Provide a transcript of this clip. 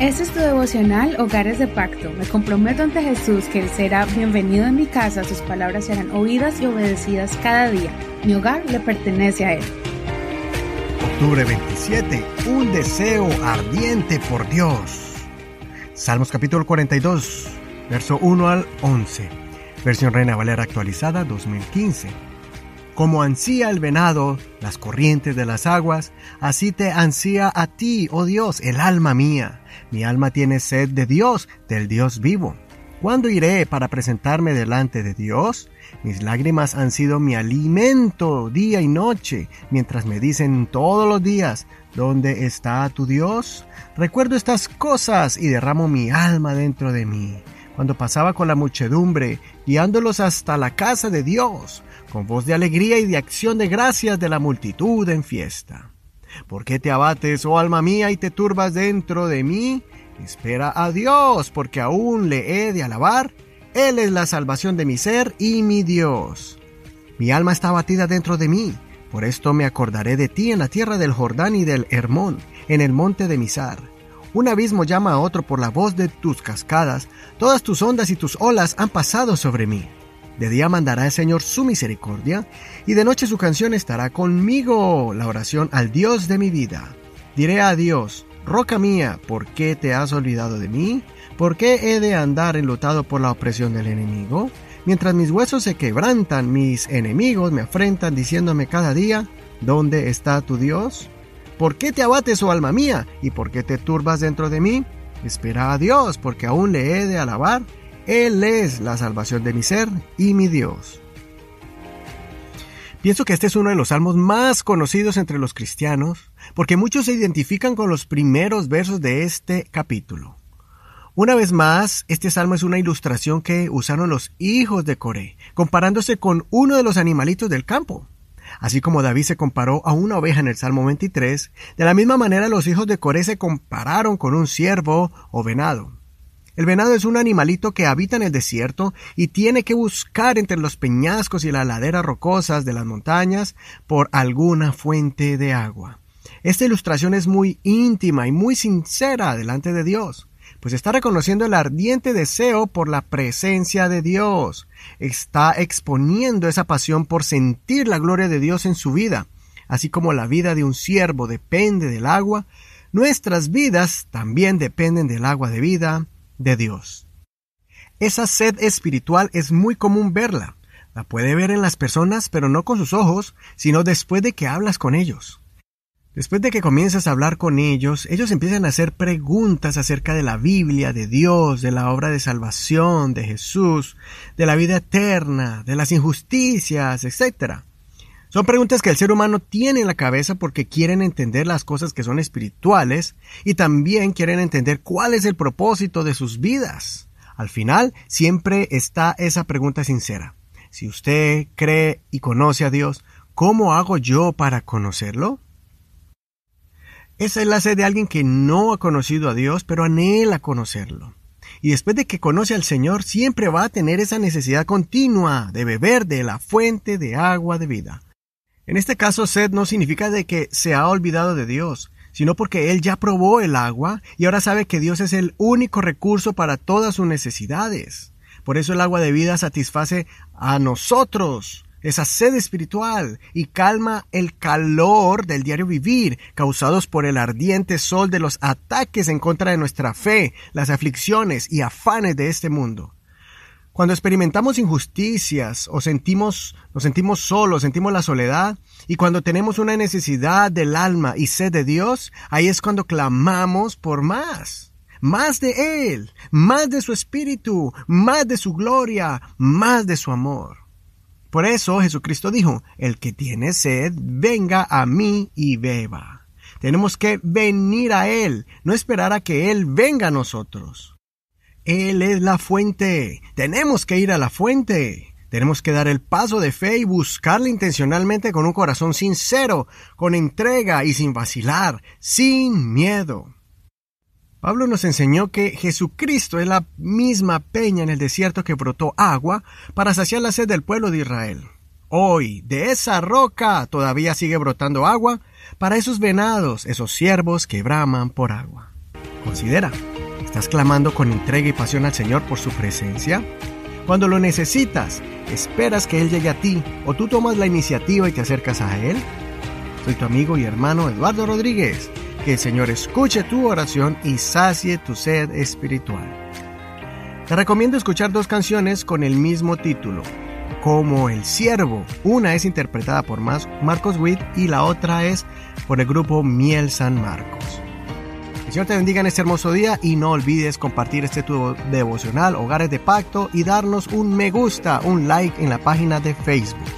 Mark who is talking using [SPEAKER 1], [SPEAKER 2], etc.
[SPEAKER 1] Este es tu devocional Hogares de Pacto. Me comprometo ante Jesús que Él será bienvenido en mi casa, sus palabras serán oídas y obedecidas cada día. Mi hogar le pertenece a Él.
[SPEAKER 2] Octubre 27. Un deseo ardiente por Dios. Salmos capítulo 42, verso 1 al 11. Versión Reina Valera actualizada 2015. Como ansía el venado las corrientes de las aguas, así te ansía a ti, oh Dios, el alma mía. Mi alma tiene sed de Dios, del Dios vivo. ¿Cuándo iré para presentarme delante de Dios? Mis lágrimas han sido mi alimento día y noche, mientras me dicen todos los días, ¿dónde está tu Dios? Recuerdo estas cosas y derramo mi alma dentro de mí. Cuando pasaba con la muchedumbre, guiándolos hasta la casa de Dios, con voz de alegría y de acción de gracias de la multitud en fiesta. ¿Por qué te abates, oh alma mía, y te turbas dentro de mí? Espera a Dios, porque aún le he de alabar. Él es la salvación de mi ser y mi Dios. Mi alma está abatida dentro de mí. Por esto me acordaré de ti en la tierra del Jordán y del Hermón, en el monte de Misar. Un abismo llama a otro por la voz de tus cascadas. Todas tus ondas y tus olas han pasado sobre mí. De día mandará el Señor su misericordia, y de noche su canción estará conmigo, la oración al Dios de mi vida. Diré a Dios, Roca mía, ¿por qué te has olvidado de mí? ¿Por qué he de andar enlutado por la opresión del enemigo? Mientras mis huesos se quebrantan, mis enemigos me afrentan diciéndome cada día, ¿dónde está tu Dios? ¿Por qué te abates, oh alma mía? ¿Y por qué te turbas dentro de mí? Espera a Dios, porque aún le he de alabar él es la salvación de mi ser y mi Dios. Pienso que este es uno de los salmos más conocidos entre los cristianos, porque muchos se identifican con los primeros versos de este capítulo. Una vez más, este salmo es una ilustración que usaron los hijos de Coré, comparándose con uno de los animalitos del campo. Así como David se comparó a una oveja en el Salmo 23, de la misma manera los hijos de Coré se compararon con un ciervo o venado. El venado es un animalito que habita en el desierto y tiene que buscar entre los peñascos y las laderas rocosas de las montañas por alguna fuente de agua. Esta ilustración es muy íntima y muy sincera delante de Dios, pues está reconociendo el ardiente deseo por la presencia de Dios, está exponiendo esa pasión por sentir la gloria de Dios en su vida, así como la vida de un siervo depende del agua, nuestras vidas también dependen del agua de vida, de Dios. Esa sed espiritual es muy común verla. La puede ver en las personas, pero no con sus ojos, sino después de que hablas con ellos. Después de que comienzas a hablar con ellos, ellos empiezan a hacer preguntas acerca de la Biblia, de Dios, de la obra de salvación, de Jesús, de la vida eterna, de las injusticias, etc. Son preguntas que el ser humano tiene en la cabeza porque quieren entender las cosas que son espirituales y también quieren entender cuál es el propósito de sus vidas. Al final, siempre está esa pregunta sincera. Si usted cree y conoce a Dios, ¿cómo hago yo para conocerlo? Esa es la sed de alguien que no ha conocido a Dios, pero anhela conocerlo. Y después de que conoce al Señor, siempre va a tener esa necesidad continua de beber de la fuente de agua de vida. En este caso, sed no significa de que se ha olvidado de Dios, sino porque él ya probó el agua y ahora sabe que Dios es el único recurso para todas sus necesidades. Por eso el agua de vida satisface a nosotros, esa sed espiritual, y calma el calor del diario vivir, causados por el ardiente sol de los ataques en contra de nuestra fe, las aflicciones y afanes de este mundo. Cuando experimentamos injusticias o sentimos, nos sentimos solos, sentimos la soledad, y cuando tenemos una necesidad del alma y sed de Dios, ahí es cuando clamamos por más. Más de Él, más de su Espíritu, más de su gloria, más de su amor. Por eso Jesucristo dijo, el que tiene sed, venga a mí y beba. Tenemos que venir a Él, no esperar a que Él venga a nosotros. Él es la fuente. Tenemos que ir a la fuente. Tenemos que dar el paso de fe y buscarle intencionalmente con un corazón sincero, con entrega y sin vacilar, sin miedo. Pablo nos enseñó que Jesucristo es la misma peña en el desierto que brotó agua para saciar la sed del pueblo de Israel. Hoy, de esa roca todavía sigue brotando agua para esos venados, esos siervos que braman por agua. Considera, ¿estás clamando con entrega y pasión al Señor por su presencia? Cuando lo necesitas, ¿esperas que Él llegue a ti o tú tomas la iniciativa y te acercas a Él? Soy tu amigo y hermano Eduardo Rodríguez. Que el Señor escuche tu oración y sacie tu sed espiritual. Te recomiendo escuchar dos canciones con el mismo título, como El Siervo. Una es interpretada por Marcos Witt y la otra es por el grupo Miel San Marcos. El Señor te bendiga en este hermoso día y no olvides compartir este tu devocional Hogares de Pacto y darnos un me gusta, un like en la página de Facebook.